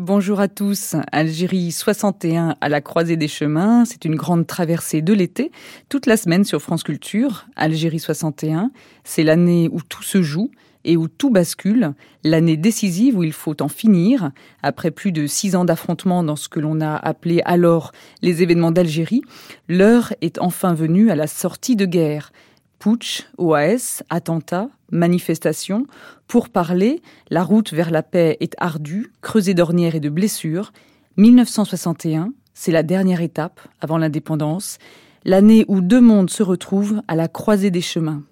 Bonjour à tous. Algérie 61 à la croisée des chemins. C'est une grande traversée de l'été, toute la semaine sur France Culture. Algérie 61, c'est l'année où tout se joue et où tout bascule, l'année décisive où il faut en finir, après plus de six ans d'affrontements dans ce que l'on a appelé alors les événements d'Algérie, l'heure est enfin venue à la sortie de guerre. Putsch, OAS, attentats, manifestations, pour parler, la route vers la paix est ardue, creusée d'ornières et de blessures. 1961, c'est la dernière étape avant l'indépendance, l'année où deux mondes se retrouvent à la croisée des chemins.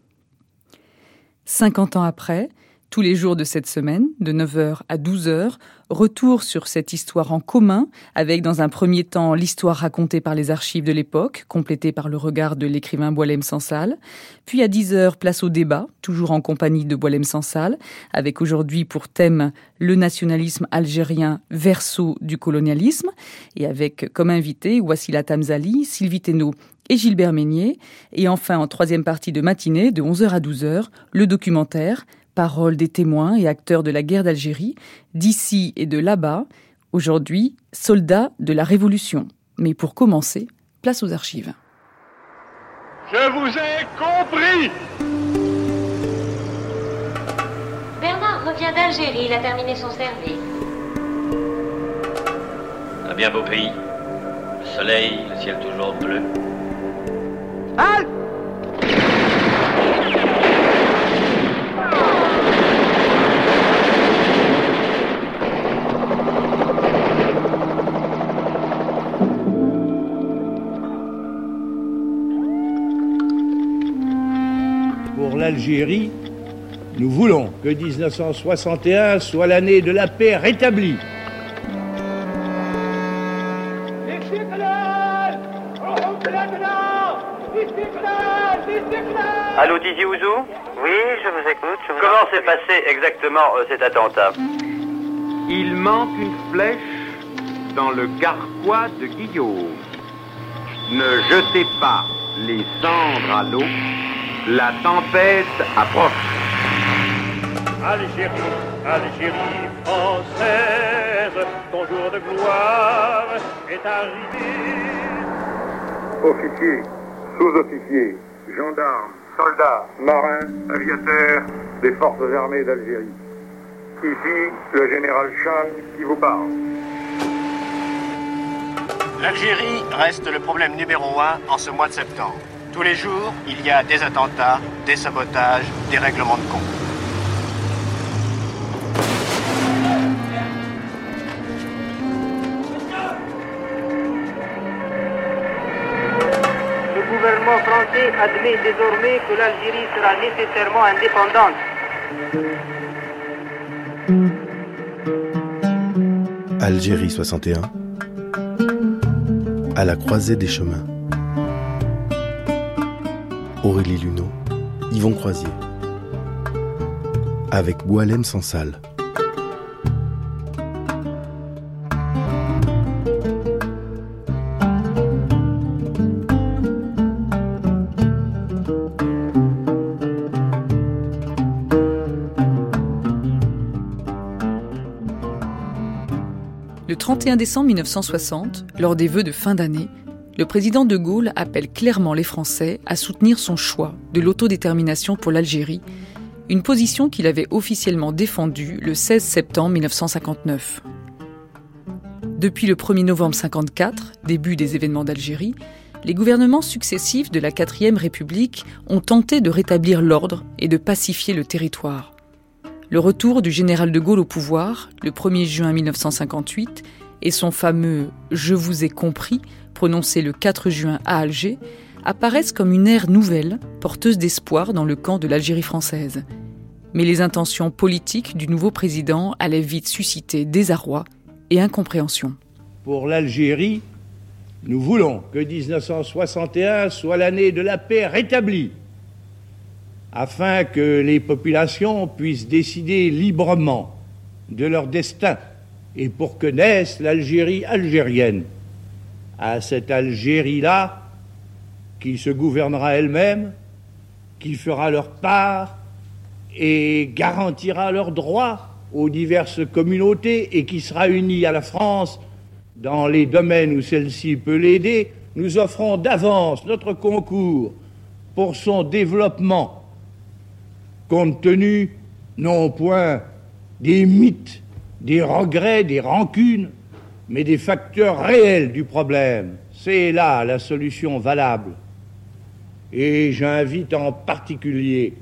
50 ans après, tous les jours de cette semaine, de 9h à 12h, retour sur cette histoire en commun, avec dans un premier temps l'histoire racontée par les archives de l'époque, complétée par le regard de l'écrivain Boilem Sansal. Puis à 10h, place au débat, toujours en compagnie de Boilem Sansal, avec aujourd'hui pour thème le nationalisme algérien verso du colonialisme, et avec comme invité Wassila Tamzali, Sylvie Thénault et Gilbert Meignier. Et enfin, en troisième partie de matinée, de 11h à 12h, le documentaire Parole des témoins et acteurs de la guerre d'Algérie, d'ici et de là-bas, aujourd'hui soldats de la Révolution. Mais pour commencer, place aux archives. Je vous ai compris Bernard revient d'Algérie, il a terminé son service. Un bien beau pays. Le soleil, le ciel toujours bleu. Halte l'Algérie, nous voulons que 1961 soit l'année de la paix rétablie. Allô Didi Ouzou Oui, je vous écoute. je vous Comment s'est passé exactement euh, cet attentat Il manque une flèche dans le carquois de Guillaume. Ne jetez pas les cendres à l'eau, la tempête approche. Algérie, Algérie française, ton jour de gloire est arrivé. officiers, sous-officiers, gendarmes, soldats, marins, aviateurs des forces armées d'Algérie. Ici, le général Chang qui vous parle. L'Algérie reste le problème numéro un en ce mois de septembre. Tous les jours, il y a des attentats, des sabotages, des règlements de compte. Le gouvernement français admet désormais que l'Algérie sera nécessairement indépendante. Algérie 61 À la croisée des chemins Aurélie Luneau, Yvon Croisier. Avec Boilem Sansal. Le 31 décembre 1960, lors des vœux de fin d'année, le président de Gaulle appelle clairement les Français à soutenir son choix de l'autodétermination pour l'Algérie, une position qu'il avait officiellement défendue le 16 septembre 1959. Depuis le 1er novembre 54, début des événements d'Algérie, les gouvernements successifs de la 4ème République ont tenté de rétablir l'ordre et de pacifier le territoire. Le retour du général de Gaulle au pouvoir, le 1er juin 1958, et son fameux Je vous ai compris, prononcé le 4 juin à Alger, apparaissent comme une ère nouvelle, porteuse d'espoir dans le camp de l'Algérie française. Mais les intentions politiques du nouveau président allaient vite susciter désarroi et incompréhension. Pour l'Algérie, nous voulons que 1961 soit l'année de la paix rétablie, afin que les populations puissent décider librement de leur destin et pour que naisse l'Algérie algérienne. À cette Algérie-là, qui se gouvernera elle-même, qui fera leur part et garantira leurs droits aux diverses communautés et qui sera unie à la France dans les domaines où celle-ci peut l'aider, nous offrons d'avance notre concours pour son développement, compte tenu non point des mythes, des regrets, des rancunes, mais des facteurs réels du problème. C'est là la solution valable. Et j'invite en particulier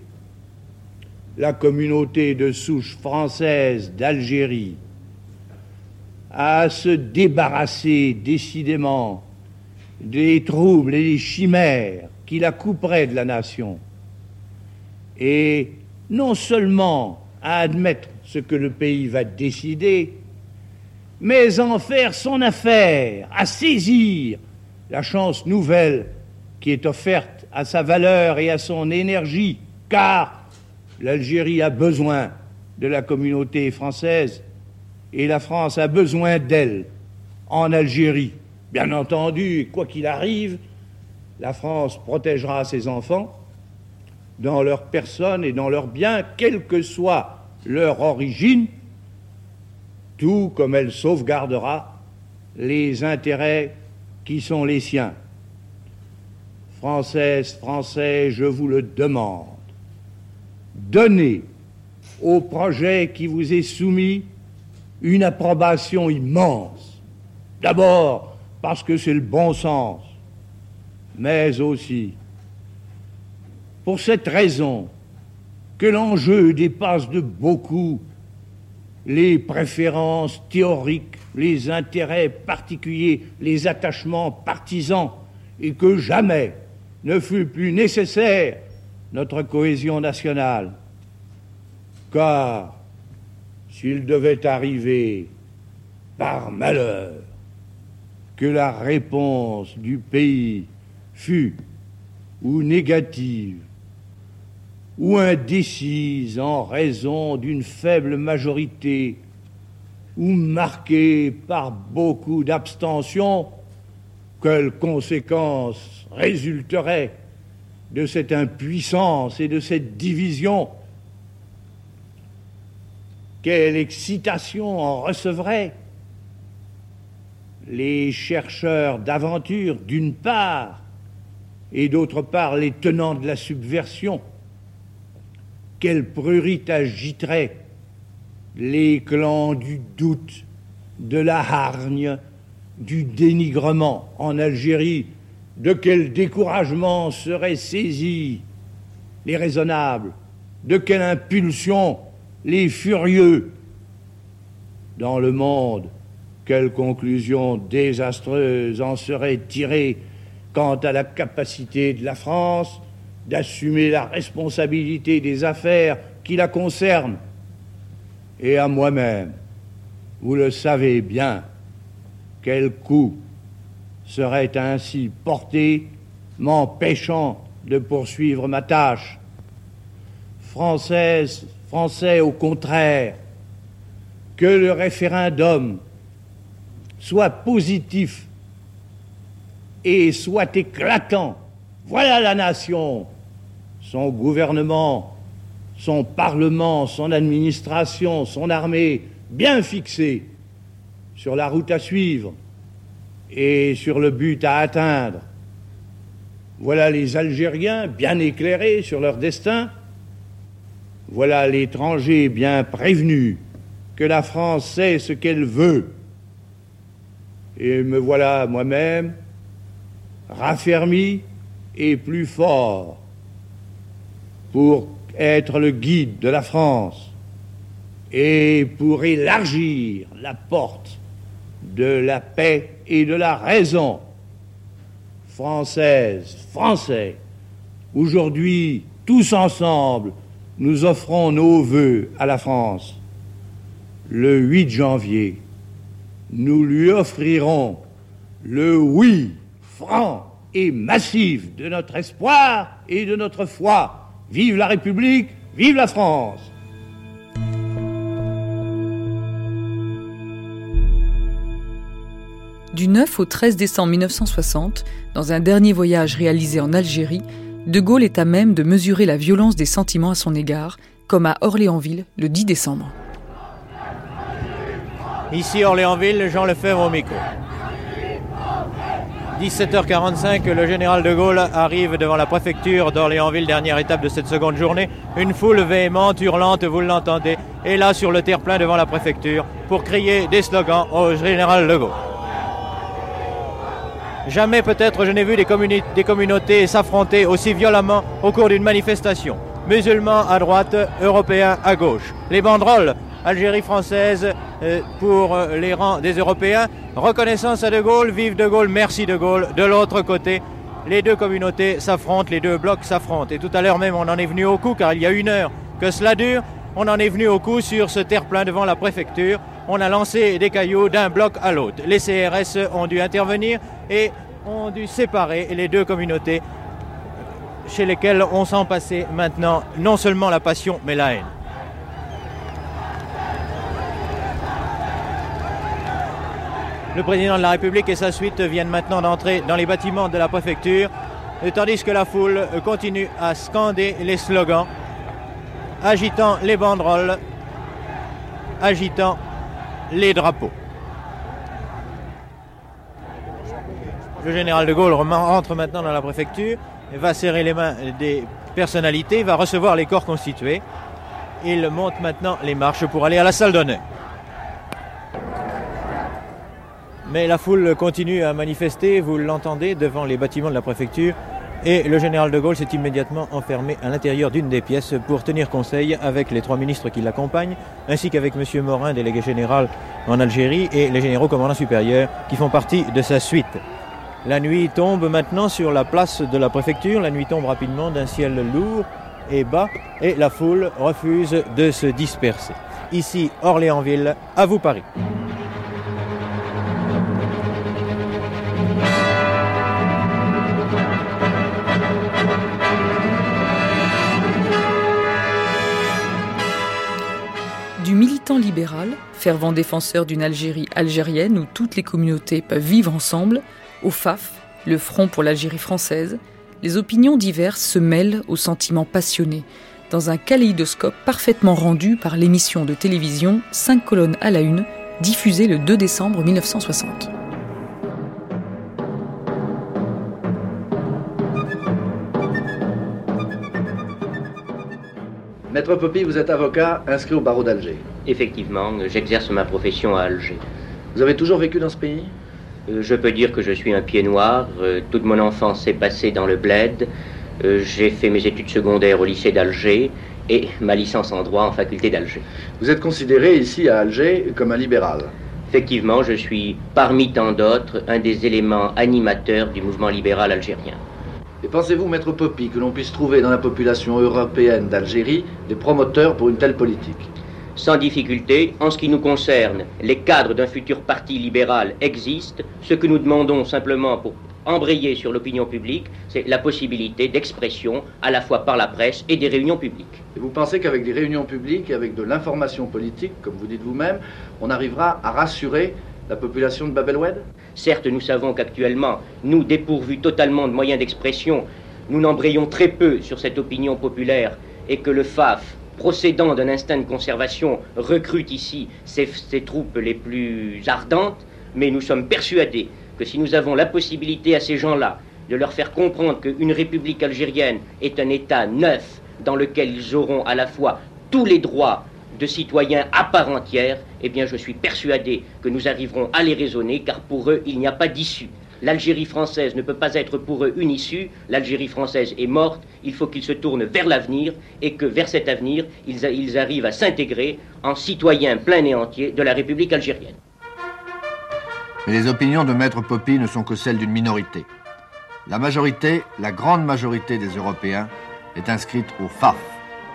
la communauté de souche française d'Algérie à se débarrasser décidément des troubles et des chimères qui la couperaient de la nation, et non seulement à admettre ce que le pays va décider, mais en faire son affaire, à saisir la chance nouvelle qui est offerte à sa valeur et à son énergie, car l'Algérie a besoin de la communauté française et la France a besoin d'elle en Algérie. Bien entendu, quoi qu'il arrive, la France protégera ses enfants dans leur personne et dans leurs biens, quelle que soit leur origine, tout comme elle sauvegardera les intérêts qui sont les siens. Françaises, Français, je vous le demande, donnez au projet qui vous est soumis une approbation immense. D'abord parce que c'est le bon sens, mais aussi pour cette raison que l'enjeu dépasse de beaucoup les préférences théoriques, les intérêts particuliers, les attachements partisans, et que jamais ne fut plus nécessaire notre cohésion nationale. Car s'il devait arriver par malheur que la réponse du pays fût ou négative ou indécise en raison d'une faible majorité ou marquée par beaucoup d'abstention, quelles conséquences résulteraient de cette impuissance et de cette division? Quelle excitation en recevraient les chercheurs d'aventure d'une part et d'autre part les tenants de la subversion? Quelle prurite agiterait les clans du doute, de la hargne, du dénigrement en Algérie? De quel découragement seraient saisis les raisonnables, de quelle impulsion les furieux? Dans le monde, quelle conclusion désastreuse en serait tirée quant à la capacité de la France d'assumer la responsabilité des affaires qui la concernent. Et à moi-même, vous le savez bien, quel coup serait ainsi porté, m'empêchant de poursuivre ma tâche. Française, Français, au contraire, que le référendum soit positif et soit éclatant. Voilà la nation, son gouvernement, son parlement, son administration, son armée, bien fixés sur la route à suivre et sur le but à atteindre. Voilà les Algériens bien éclairés sur leur destin. Voilà l'étranger bien prévenu que la France sait ce qu'elle veut. Et me voilà moi-même raffermi et plus fort pour être le guide de la France et pour élargir la porte de la paix et de la raison. Française, Français, aujourd'hui, tous ensemble, nous offrons nos voeux à la France. Le 8 janvier, nous lui offrirons le oui franc et massif de notre espoir et de notre foi. Vive la République, vive la France Du 9 au 13 décembre 1960, dans un dernier voyage réalisé en Algérie, De Gaulle est à même de mesurer la violence des sentiments à son égard, comme à Orléansville le 10 décembre. Ici, Orléansville, Jean Lefebvre au micro. 17h45, le général de Gaulle arrive devant la préfecture d'Orléansville, dernière étape de cette seconde journée. Une foule véhémente, hurlante, vous l'entendez, est là sur le terre-plein devant la préfecture pour crier des slogans au général de Gaulle. Jamais peut-être je n'ai vu des, des communautés s'affronter aussi violemment au cours d'une manifestation. Musulmans à droite, européens à gauche. Les banderoles Algérie française euh, pour euh, les rangs des Européens. Reconnaissance à De Gaulle, vive De Gaulle, merci De Gaulle. De l'autre côté, les deux communautés s'affrontent, les deux blocs s'affrontent. Et tout à l'heure même, on en est venu au coup, car il y a une heure que cela dure, on en est venu au coup sur ce terre-plein devant la préfecture. On a lancé des cailloux d'un bloc à l'autre. Les CRS ont dû intervenir et ont dû séparer les deux communautés chez lesquelles on sent passer maintenant non seulement la passion, mais la haine. Le président de la République et sa suite viennent maintenant d'entrer dans les bâtiments de la préfecture, tandis que la foule continue à scander les slogans, agitant les banderoles, agitant les drapeaux. Le général de Gaulle rentre maintenant dans la préfecture va serrer les mains des personnalités, va recevoir les corps constitués. Il monte maintenant les marches pour aller à la salle d'honneur. Mais la foule continue à manifester, vous l'entendez, devant les bâtiments de la préfecture. Et le général de Gaulle s'est immédiatement enfermé à l'intérieur d'une des pièces pour tenir conseil avec les trois ministres qui l'accompagnent, ainsi qu'avec M. Morin, délégué général en Algérie, et les généraux commandants supérieurs qui font partie de sa suite. La nuit tombe maintenant sur la place de la préfecture, la nuit tombe rapidement d'un ciel lourd et bas, et la foule refuse de se disperser. Ici, Orléansville, à vous Paris. Libéral, fervent défenseur d'une Algérie algérienne où toutes les communautés peuvent vivre ensemble, au FAF, le Front pour l'Algérie française, les opinions diverses se mêlent aux sentiments passionnés, dans un kaléidoscope parfaitement rendu par l'émission de télévision 5 colonnes à la une, diffusée le 2 décembre 1960. Maître Poppy, vous êtes avocat inscrit au barreau d'Alger. Effectivement, j'exerce ma profession à Alger. Vous avez toujours vécu dans ce pays? Euh, Je peux dire que je suis un pied noir. Euh, toute mon enfance s'est passée dans le bled. Euh, j'ai fait mes études secondaires au lycée d'Alger et ma licence en droit en faculté d'Alger. Vous êtes considéré ici à Alger comme un libéral Effectivement, je suis parmi tant d'autres un des éléments animateurs du mouvement libéral algérien. Et pensez-vous, Maître Poppy, que l'on puisse trouver dans la population européenne d'Algérie des promoteurs pour une telle politique? Sans difficulté, en ce qui nous concerne, les cadres d'un futur parti libéral existent. Ce que nous demandons simplement pour embrayer sur l'opinion publique, c'est la possibilité d'expression à la fois par la presse et des réunions publiques. Et vous pensez qu'avec des réunions publiques et avec de l'information politique, comme vous dites vous-même, on arrivera à rassurer la population de Bab el-Oued Certes, nous savons qu'actuellement, nous, dépourvus totalement de moyens d'expression, nous n'embrayons très peu sur cette opinion populaire et que le FAF, procédant d'un instinct de conservation, recrute ici ses, troupes les plus ardentes, mais nous sommes persuadés que si nous avons la possibilité à ces gens-là de leur faire comprendre qu'une république algérienne est un État neuf dans lequel ils auront à la fois tous les droits de citoyens à part entière, eh bien je suis persuadé que nous arriverons à les raisonner, car pour eux, il n'y a pas d'issue. L'Algérie française ne peut pas être pour eux une issue, l'Algérie française est morte, il faut qu'ils se tournent vers l'avenir et que vers cet avenir, ils, arrivent à s'intégrer en citoyens pleins et entiers de la République algérienne. Mais les opinions de Maître Poppy ne sont que celles d'une minorité. La majorité, la grande majorité des Européens, est inscrite au FAF,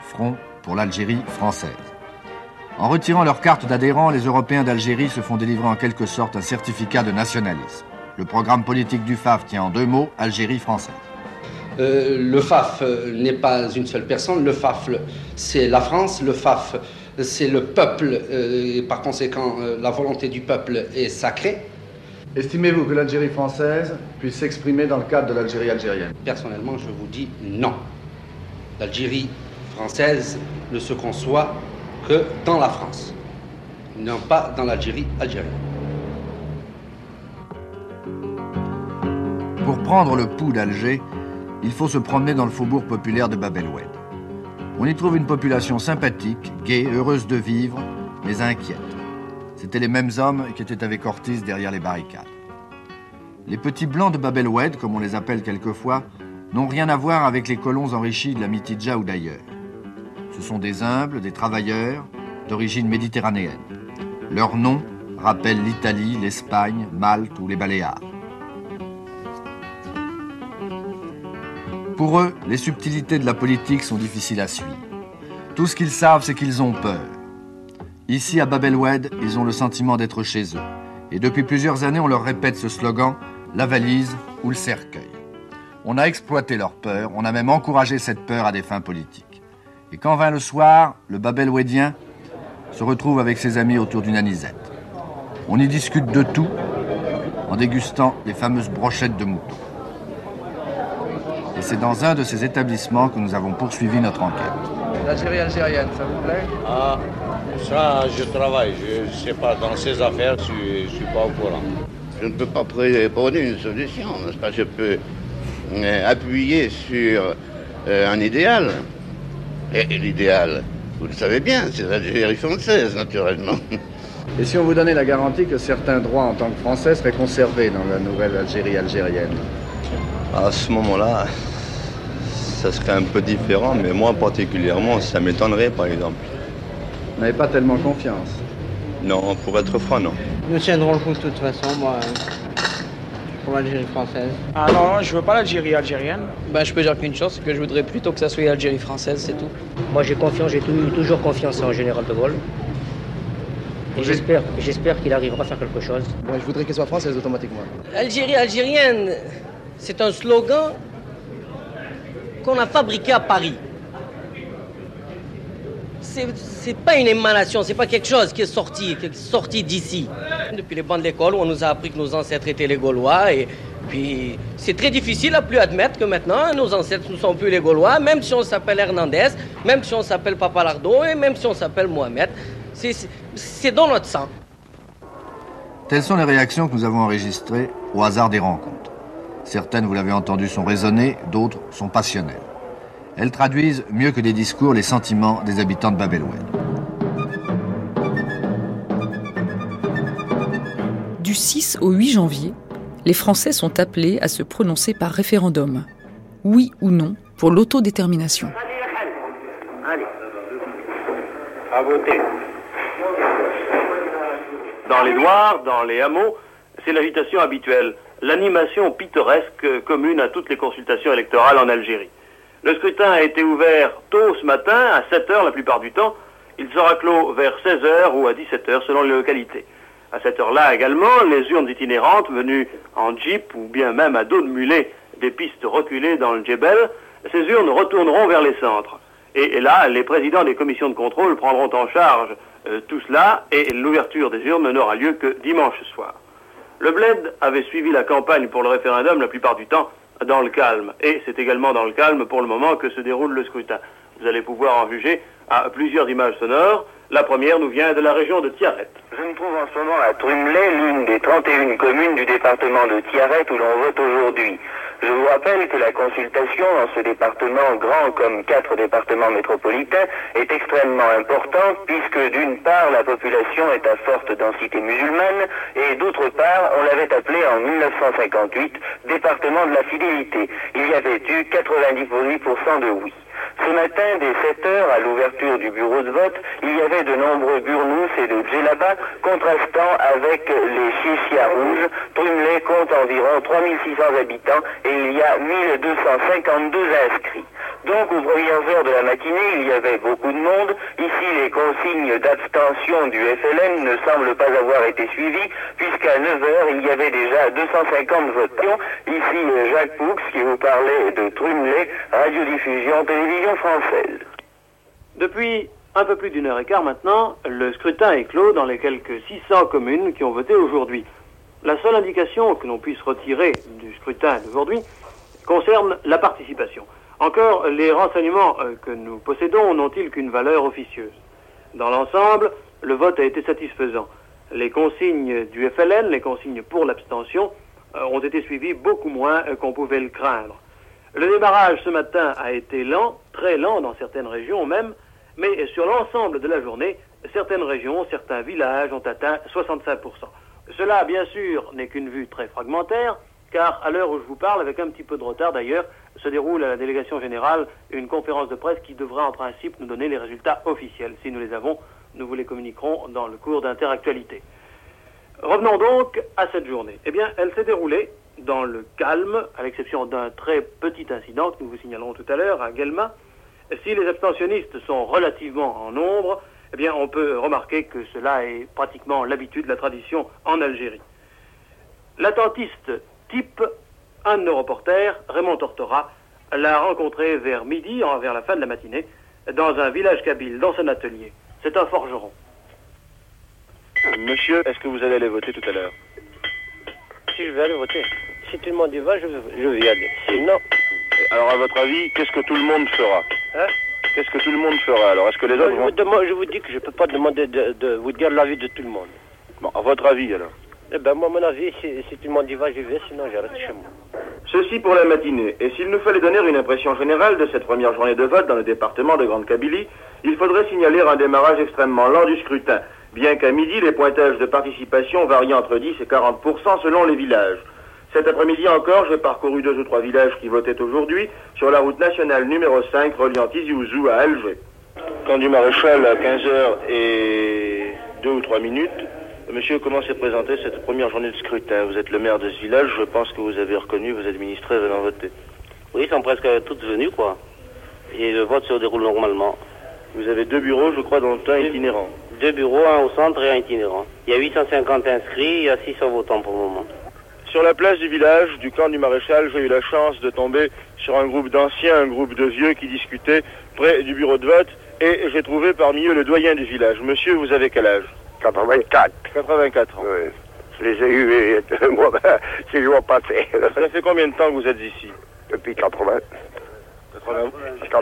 Front pour l'Algérie française. En retirant leur carte d'adhérent, les Européens d'Algérie se font délivrer en quelque sorte un certificat de nationalisme. Le programme politique du FAF tient en deux mots Algérie française. Euh, le FAF euh, n'est pas une seule personne, le FAF c'est la France, le FAF c'est le peuple, euh, et par conséquent la volonté du peuple est sacrée. Estimez-vous que l'Algérie française puisse s'exprimer dans le cadre de l'Algérie algérienne? Personnellement, je vous dis non. L'Algérie française ne se conçoit dans la France. non pas dans l'Algérie algérienne. Pour prendre le pouls d'Alger, il faut se promener dans le faubourg populaire de Bab el-Oued. On y trouve une population sympathique, gaie, heureuse de vivre, mais inquiète. C'étaient les mêmes hommes qui étaient avec Ortiz derrière les barricades. Les petits blancs de Bab el-Oued, comme on les appelle quelquefois, n'ont rien à voir avec les colons enrichis de la Mitidja ou d'ailleurs. Ce sont des humbles, des travailleurs, d'origine méditerranéenne. Leurs noms rappellent l'Italie, l'Espagne, Malte ou les Baléares. Pour eux, les subtilités de la politique sont difficiles à suivre. Tout ce qu'ils savent, c'est qu'ils ont peur. Ici, à Bab el-Oued, ils ont le sentiment d'être chez eux. Et depuis plusieurs années, on leur répète ce slogan, la valise ou le cercueil. On a exploité leur peur, on a même encouragé cette peur à des fins politiques. Et quand vint le soir, le Bab el-Ouedien se retrouve avec ses amis autour d'une anisette. On y discute de tout en dégustant les fameuses brochettes de mouton. Et c'est dans un de ces établissements que nous avons poursuivi notre enquête. L'Algérie algérienne, ça vous plaît? Ah, ça, je travaille. Je ne sais pas, dans ces affaires, je ne suis pas au courant. Je ne peux pas prôner une solution, n'est-ce pas? Je peux euh, appuyer sur euh, un idéal. Et, et l'idéal, vous le savez bien, c'est l'Algérie française, naturellement. Et si on vous donnait la garantie que certains droits en tant que Français seraient conservés dans la nouvelle Algérie algérienne À ce moment-là, ça serait un peu différent, mais moi particulièrement, ça m'étonnerait par exemple. Vous n'avez pas tellement confiance Non, pour être franc, non. Nous tiendrons le coup de toute façon, moi, pour l'Algérie française. Ah non, je veux pas l'Algérie algérienne. Ben, je peux dire qu'une chose, c'est que je voudrais plutôt que ça soit l'Algérie française, c'est tout. Moi j'ai confiance, j'ai toujours confiance en général de Gaulle. Et j'espère, j'espère qu'il arrivera à faire quelque chose. Moi, je voudrais qu'elle soit française automatiquement. Algérie algérienne, c'est un slogan qu'on a fabriqué à Paris. C'est pas une émanation, c'est pas quelque chose qui est sorti, qui est sorti d'ici. Depuis les bancs de l'école, on nous a appris que nos ancêtres étaient les Gaulois et puis c'est très difficile à plus admettre que maintenant nos ancêtres ne sont plus les Gaulois, même si on s'appelle Hernandez, même si on s'appelle Papalardo et même si on s'appelle Mohamed. C'est dans notre sang. Telles sont les réactions que nous avons enregistrées au hasard des rencontres. Certaines, vous l'avez entendu, sont raisonnées, d'autres sont passionnelles. Elles traduisent mieux que des discours les sentiments des habitants de Bab 6 au 8 janvier, les Français sont appelés à se prononcer par référendum, oui ou non, pour l'autodétermination. Dans les noirs, dans les hameaux, c'est l'agitation habituelle, l'animation pittoresque commune à toutes les consultations électorales en Algérie. Le scrutin a été ouvert tôt ce matin, à 7 heures la plupart du temps. Il sera clos vers 16 heures ou à 17 heures selon les localités. À cette heure-là également, les urnes itinérantes venues en jeep ou bien même à dos de mulet des pistes reculées dans le Djebel, ces urnes retourneront vers les centres. Et, là, les présidents des commissions de contrôle prendront en charge euh, tout cela et l'ouverture des urnes n'aura lieu que dimanche soir. Le Bled avait suivi la campagne pour le référendum la plupart du temps dans le calme. Et c'est également dans le calme pour le moment que se déroule le scrutin. Vous allez pouvoir en juger à plusieurs images sonores. La première nous vient de la région de Tiaret. Je me trouve en ce moment à Trumelay, l'une des 31 communes du département de Tiaret où l'on vote aujourd'hui. Je vous rappelle que la consultation dans ce département grand comme quatre départements métropolitains est extrêmement importante puisque d'une part la population est à forte densité musulmane et d'autre part on l'avait appelé en 1958 département de la fidélité. Il y avait eu 98% de oui. Ce matin, dès 7 heures, à l'ouverture du bureau de vote, il y avait de nombreux burnous et de djellabas contrastant avec les chichia rouges. Trumelay compte environ 3600 habitants et il y a 1252 inscrits. Donc, aux premières heures de la matinée, il y avait beaucoup de monde. Ici, les consignes d'abstention du FLN ne semblent pas avoir été suivies, puisqu'à 9 heures, il y avait déjà 250 votants. Ici, Jacques Poux, qui vous parlait de Trumelay, radiodiffusion télévision française. Depuis un peu plus d'une heure et quart maintenant, le scrutin est clos dans les quelques 600 communes qui ont voté aujourd'hui. La seule indication que l'on puisse retirer du scrutin d'aujourd'hui concerne la participation. Encore, les renseignements euh, que nous possédons n'ont-ils qu'une valeur officieuse? Dans l'ensemble, le vote a été satisfaisant. Les consignes du FLN, les consignes pour l'abstention, euh, ont été suivies beaucoup moins euh, qu'on pouvait le craindre. Le démarrage ce matin a été lent, très lent dans certaines régions même, mais sur l'ensemble de la journée, certaines régions, certains villages ont atteint 65%. Cela, bien sûr, n'est qu'une vue très fragmentaire, car à l'heure où je vous parle, avec un petit peu de retard d'ailleurs, se déroule à la délégation générale une conférence de presse qui devra en principe nous donner les résultats officiels. Si nous les avons, nous vous les communiquerons dans le cours d'interactualité. Revenons donc à cette journée. Eh bien, elle s'est déroulée dans le calme, à l'exception d'un très petit incident que nous vous signalerons tout à l'heure à Guelma. Si les abstentionnistes sont relativement en nombre, eh bien, on peut remarquer que cela est pratiquement l'habitude, la tradition en Algérie. L'attentiste type, un de nos reporters, Raymond Tortora, l'a rencontré vers midi, vers la fin de la matinée, dans un village kabyle, dans son atelier. C'est un forgeron. Monsieur, est-ce que vous allez aller voter tout à l'heure? Si je vais aller voter. Si tout le monde y va, je, je vais y aller. Sinon. Alors, à votre avis, qu'est-ce que tout le monde fera Hein Qu'est-ce que tout le monde fera Alors, est-ce que les autres je, vont... vous demande- je vous dis que je ne peux pas demander de, de vous dire l'avis de tout le monde. Bon, à votre avis, alors Eh ben, moi, mon avis, si, si tout le monde y va, j'y vais, sinon je reste chez moi. Ceci pour la matinée. Et s'il nous fallait donner une impression générale de cette première journée de vote dans le département de Grande Kabylie, il faudrait signaler un démarrage extrêmement lent du scrutin, bien qu'à midi, les pointages de participation varient entre 10 et 40% selon les villages. Cet après-midi encore, j'ai parcouru deux ou trois villages qui votaient aujourd'hui sur la route nationale numéro 5 reliant Tizi Ouzou à Alger. Camp du Maréchal à 15h et 2 ou 3 minutes. Monsieur, comment s'est présentée cette première journée de scrutin? Vous êtes le maire de ce village, je pense que vous avez reconnu vos administrés venant voter. Oui, ils sont presque toutes venues, quoi. Et le vote se déroule normalement. Vous avez deux bureaux, je crois, dont un itinérant. Deux bureaux, un au centre et un itinérant. Il y a 850 inscrits, il y a 600 votants pour le moment. Sur la place du village, du camp du maréchal, j'ai eu la chance de tomber sur un groupe d'anciens, un groupe de vieux qui discutaient près du bureau de vote, et j'ai trouvé parmi eux le doyen du village. Monsieur, vous avez quel âge? 84. 84 ans. Oui. Je les ai eus moi, ces jours passés. Ça fait combien de temps que vous êtes ici? Depuis 80. 80.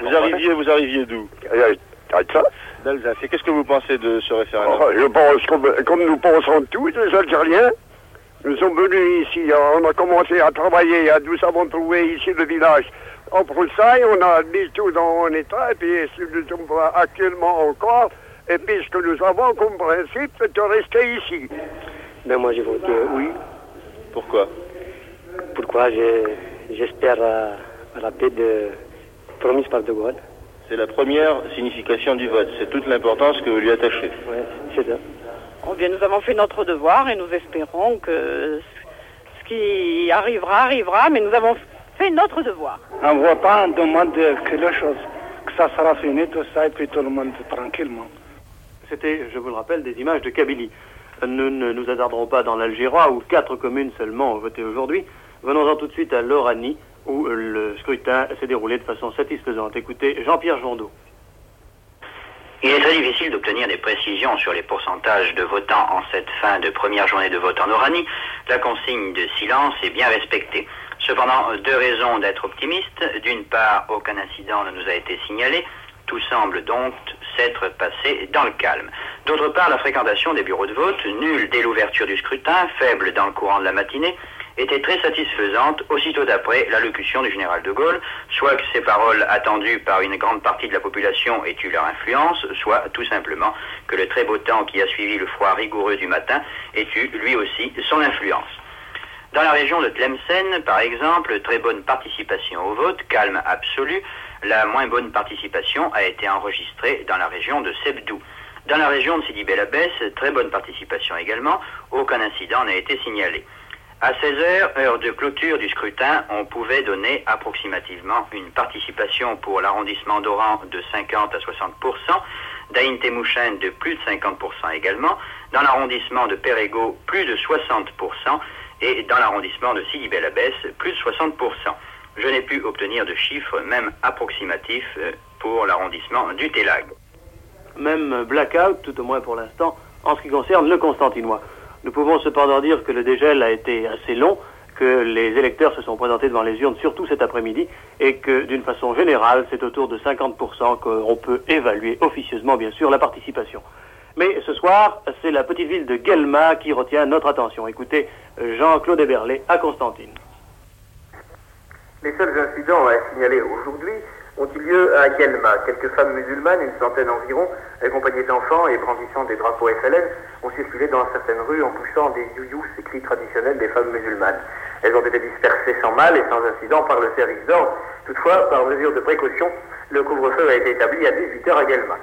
Vous arriviez, vous arriviez d'où? Euh, Alsace. D'Alsace. Et qu'est-ce que vous pensez de ce référendum Oh, je pense comme, comme nous pensons tous, les Algériens. Nous sommes venus ici, on a commencé à travailler, à nous avons trouvé ici le village en broussailles, on a mis tout dans un état, et puis nous sommes actuellement encore, et puis ce que nous avons comme principe, c'est de rester ici. Ben moi j'ai voté oui. Pourquoi? Pourquoi? Je- J'espère à, à la paix de, promise par De Gaulle. C'est la première signification du vote. C'est toute l'importance que vous lui attachez. Ouais, c'est ça. Oh bien, nous avons fait notre devoir et nous espérons que ce qui arrivera, arrivera, mais nous avons fait notre devoir. En votant, on demande quelque chose, que ça sera fini, tout ça, et puis tout le monde tranquillement. C'était, je vous le rappelle, des images de Kabylie. Nous ne nous hasarderons pas dans l'Algérois, où quatre communes seulement ont voté aujourd'hui. Venons-en tout de suite à l'Oranie, où euh, le scrutin s'est déroulé de façon satisfaisante. Écoutez, Jean-Pierre Jondot. Il est très difficile d'obtenir des précisions sur les pourcentages de votants en cette fin de première journée de vote en Oranie. La consigne de silence est bien respectée. Cependant, deux raisons d'être optimiste. D'une part, aucun incident ne nous a été signalé. Tout semble donc s'être passé dans le calme. D'autre part, la fréquentation des bureaux de vote, nulle dès l'ouverture du scrutin, faible dans le courant de la matinée, était très satisfaisante aussitôt après l'allocution du général de Gaulle, soit que ces paroles attendues par une grande partie de la population aient eu leur influence, soit tout simplement que le très beau temps qui a suivi le froid rigoureux du matin ait eu lui aussi son influence. Dans la région de Tlemcen, par exemple, très bonne participation au vote, calme absolu. La moins bonne participation a été enregistrée dans la région de Sebdou. Dans la région de Sidi Bel Abbès, très bonne participation également. Aucun incident n'a été signalé. À 16 heures, heure de clôture du scrutin, on pouvait donner approximativement une participation pour l'arrondissement d'Oran de 50 à 60% d'Aïn Temouchen de plus de 50% également, dans l'arrondissement de Pérego plus de 60% et dans l'arrondissement de Sidi Bel Abbès plus de 60% Je n'ai pu obtenir de chiffres même approximatifs euh, pour l'arrondissement du Télag. Même blackout, tout au moins pour l'instant, en ce qui concerne le Constantinois. Nous pouvons cependant dire que le dégel a été assez long, que les électeurs se sont présentés devant les urnes, surtout cet après-midi, et que d'une façon générale, c'est autour de 50% qu'on peut évaluer officieusement, bien sûr, la participation. Mais ce soir, c'est la petite ville de Guelma qui retient notre attention. Écoutez Jean-Claude Eberlé à Constantine. Les seuls incidents à signaler aujourd'hui ont eu lieu à Guelma. Quelques femmes musulmanes, une centaine environ, accompagnées d'enfants et brandissant des drapeaux FLN, ont circulé dans certaines rues en poussant des youyous, ces cris traditionnels des femmes musulmanes. Elles ont été dispersées sans mal et sans incident par le service d'ordre. Toutefois, par mesure de précaution, le couvre-feu a été établi à 18h à Guelma.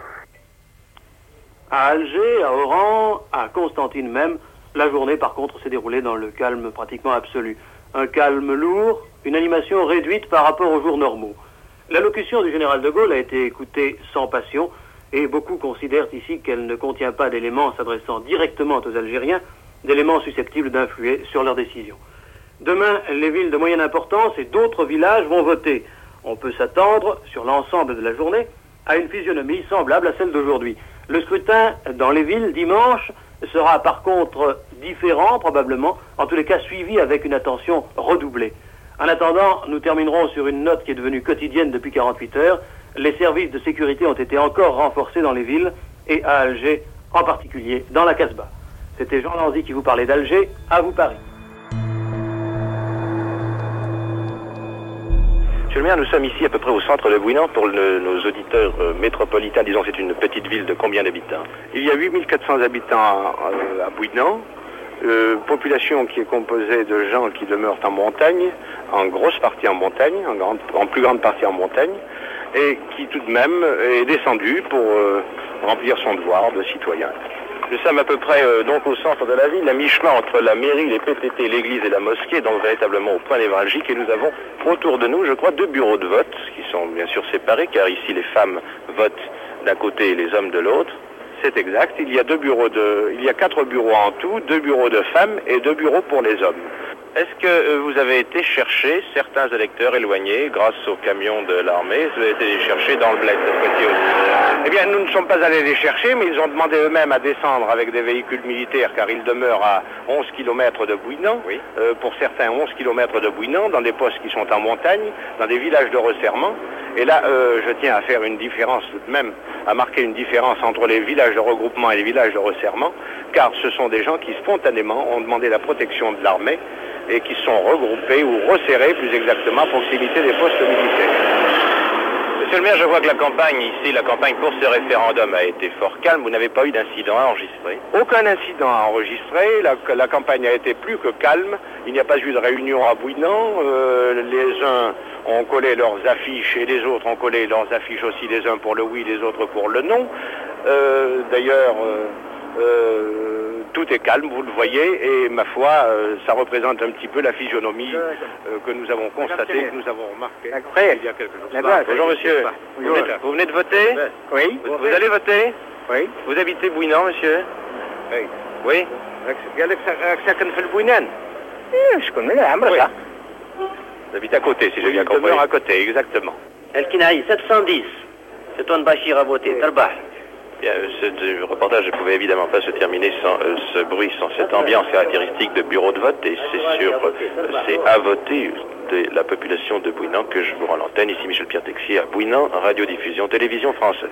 À Alger, à Oran, à Constantine même, la journée par contre s'est déroulée dans le calme pratiquement absolu. Un calme lourd, une animation réduite par rapport aux jours normaux. L'allocution du général de Gaulle a été écoutée sans passion et beaucoup considèrent ici qu'elle ne contient pas d'éléments s'adressant directement aux Algériens, d'éléments susceptibles d'influer sur leurs décisions. Demain, les villes de moyenne importance et d'autres villages vont voter. On peut s'attendre, sur l'ensemble de la journée, à une physionomie semblable à celle d'aujourd'hui. Le scrutin dans les villes dimanche sera par contre différent probablement, en tous les cas suivi avec une attention redoublée. En attendant, nous terminerons sur une note qui est devenue quotidienne depuis 48 heures. Les services de sécurité ont été encore renforcés dans les villes et à Alger en particulier, dans la Casbah. C'était Jean Lanzy qui vous parlait d'Alger, à vous Paris. Monsieur le maire, nous sommes ici à peu près au centre de Bouinan pour le- nos auditeurs euh, métropolitains. Disons, c'est une petite ville de combien d'habitants? Il y a 8400 habitants euh, à Bouinan. Euh, population qui est composée de gens qui demeurent en montagne, en grosse partie en montagne, en, plus grande partie en montagne, et qui tout de même est descendu pour euh, remplir son devoir de citoyen. Nous sommes à peu près euh, donc au centre de la ville, à mi-chemin entre la mairie, les PTT, l'église et la mosquée, donc véritablement au point névralgique. Et nous avons autour de nous, je crois, deux bureaux de vote qui sont bien sûr séparés, car ici les femmes votent d'un côté et les hommes de l'autre. C'est exact. Il y a quatre bureaux en tout, deux bureaux de femmes et deux bureaux pour les hommes. Est-ce que euh, vous avez été chercher certains électeurs éloignés grâce aux camions de l'armée? Vous avez été les chercher dans le bled fois-ci aussi? Eh bien, nous ne sommes pas allés les chercher, mais ils ont demandé eux-mêmes à descendre avec des véhicules militaires, car ils demeurent à 11 km de Bouinan. Euh, pour certains, 11 km de Bouinan, dans des postes qui sont en montagne, dans des villages de resserrement. Et là, euh, je tiens à faire une différence tout de même, à marquer une différence entre les villages de regroupement et les villages de resserrement, car ce sont des gens qui spontanément ont demandé la protection de l'armée et qui sont regroupés ou resserrés plus exactement à proximité des postes militaires. Monsieur le maire, je vois que la campagne ici, la campagne pour ce référendum a été fort calme. Vous n'avez pas eu d'incident à enregistrer Aucun incident à enregistrer. La, campagne a été plus que calme. Il n'y a pas eu de réunion à Bouinan. Euh, les uns ont collé leurs affiches et les autres ont collé leurs affiches aussi, les uns pour le oui, les autres pour le non. Euh, D'ailleurs, euh, euh, tout est calme, vous le voyez, et ma foi, euh, ça représente un petit peu la physionomie euh, que nous avons constatée, que nous avons remarquée il y a quelques bah, bonjour monsieur. Vous, venez, de voter Oui. Vous, allez voter Oui. Vous habitez Bouinan, monsieur Oui. Oui Je connais la. l'Ambre, ça. habitez à côté, si j'ai bien compris. à côté, exactement. Elkinaï, 710. C'est toi de Bachir à voter, Tarbah. Euh, ce ce reportage ne pouvait évidemment pas se terminer sans euh, ce bruit, sans cette ambiance caractéristique de bureau de vote. Et c'est sur, euh, c'est à voter de la population de Bouinan que je vous rends l'antenne. Ici Michel Pierre Texier à Bouinan, radiodiffusion, télévision française.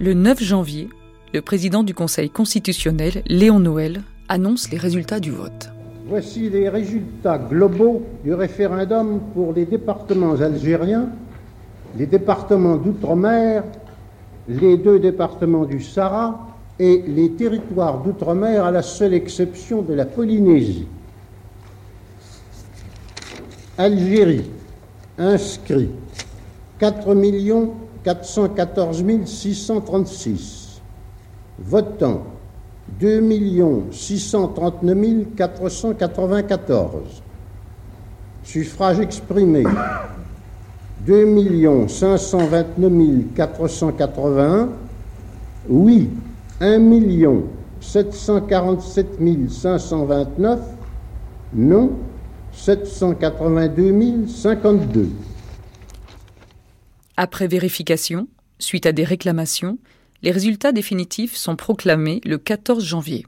Le 9 janvier, le président du Conseil constitutionnel, Léon Noël, annonce les résultats du vote. Voici les résultats globaux du référendum pour les départements algériens, les départements d'outre-mer, les deux départements du Sahara et les territoires d'outre-mer à la seule exception de la Polynésie. Algérie, inscrit 4 414 636. Votants 2 639 494. Suffrages exprimés 2 529 481. Oui 1 747 529. Non 782 052. Après vérification, suite à des réclamations, les résultats définitifs sont proclamés le 14 janvier.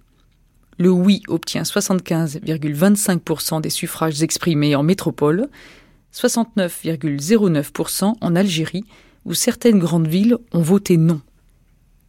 Le oui obtient 75,25% des suffrages exprimés en métropole, 69,09% en Algérie, où certaines grandes villes ont voté non.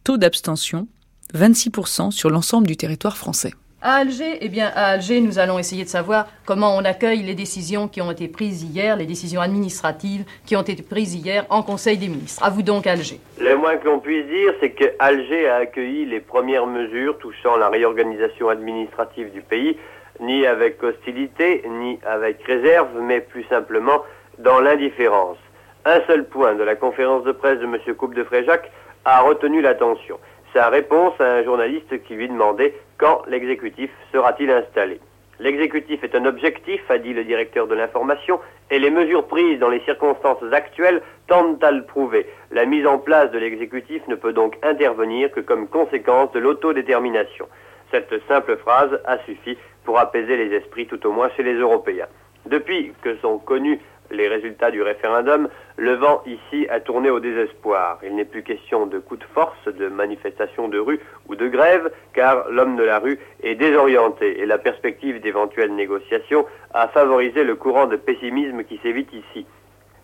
Taux d'abstention 26% sur l'ensemble du territoire français. À Alger, eh bien, à Alger, nous allons essayer de savoir comment on accueille les décisions qui ont été prises hier, les décisions administratives qui ont été prises hier en Conseil des ministres. À vous donc, Alger. Le moins que l'on puisse dire, c'est que Alger a accueilli les premières mesures touchant la réorganisation administrative du pays, ni avec hostilité, ni avec réserve, mais plus simplement dans l'indifférence. Un seul point de la conférence de presse de M. Coupe de Fréjac a retenu l'attention sa réponse à un journaliste qui lui demandait quand l'exécutif sera-t-il installé. L'exécutif est un objectif, a dit le directeur de l'information, et les mesures prises dans les circonstances actuelles tentent à le prouver. La mise en place de l'exécutif ne peut donc intervenir que comme conséquence de l'autodétermination. Cette simple phrase a suffi pour apaiser les esprits tout au moins chez les Européens. Depuis que sont connus les résultats du référendum, le vent ici a tourné au désespoir. Il n'est plus question de coups de force, de manifestations de rue ou de grève, car l'homme de la rue est désorienté et la perspective d'éventuelles négociations a favorisé le courant de pessimisme qui s'évite ici.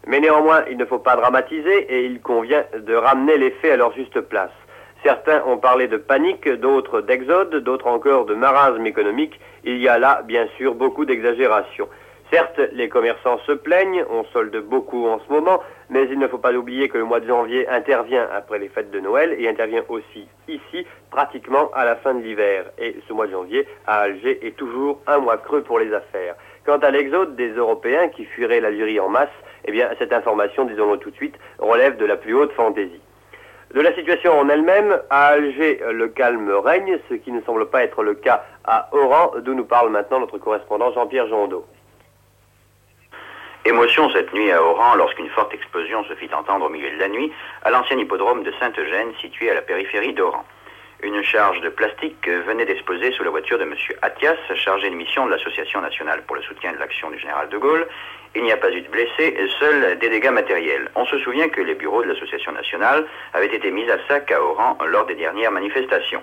Mais néanmoins, il ne faut pas dramatiser et il convient de ramener les faits à leur juste place. Certains ont parlé de panique, d'autres d'exode, d'autres encore de marasme économique. Il y a là, bien sûr, beaucoup d'exagération. Certes, les commerçants se plaignent, on solde beaucoup en ce moment, mais il ne faut pas oublier que le mois de janvier intervient après les fêtes de Noël et intervient aussi ici, pratiquement à la fin de l'hiver. Et ce mois de janvier, à Alger, est toujours un mois creux pour les affaires. Quant à l'exode des Européens qui fuiraient l'Algérie en masse, eh bien, cette information, disons-le tout de suite, relève de la plus haute fantaisie. De la situation en elle-même, à Alger, le calme règne, ce qui ne semble pas être le cas à Oran, d'où nous parle maintenant notre correspondant Jean-Pierre Jondot. Émotion cette nuit à Oran lorsqu'une forte explosion se fit entendre au milieu de la nuit à l'ancien hippodrome de Sainte-Eugène situé à la périphérie d'Oran. Une charge de plastique venait d'exploser sous la voiture de M. Attias, chargé de mission de l'Association nationale pour le soutien de l'action du général de Gaulle. Il n'y a pas eu de blessés, seuls des dégâts matériels. On se souvient que les bureaux de l'Association nationale avaient été mis à sac à Oran lors des dernières manifestations.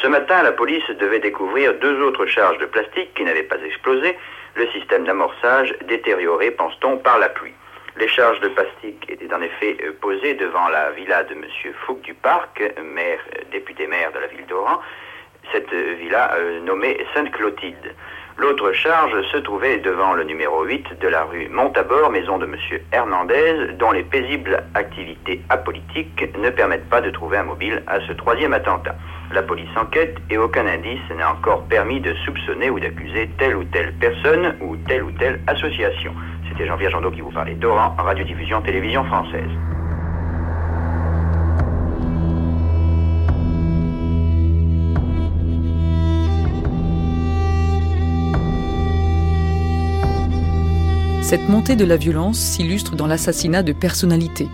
Ce matin, la police devait découvrir deux autres charges de plastique qui n'avaient pas explosé, le système d'amorçage détérioré, pense-t-on, par la pluie. Les charges de plastique étaient en effet euh, posées devant la villa de M. Fouque du Parc, euh, député maire de la ville d'Oran, cette euh, villa nommée Sainte-Clotilde. L'autre charge se trouvait devant le numéro 8 de la rue Montabor, maison de M. Hernandez, dont les paisibles activités apolitiques ne permettent pas de trouver un mobile à ce troisième attentat. La police enquête et aucun indice n'a encore permis de soupçonner ou d'accuser telle ou telle personne ou telle ou telle association. C'était Jean-Pierre Jandot qui vous parlait d'Oran, radiodiffusion télévision française. Cette montée de la violence s'illustre dans l'assassinat de personnalités,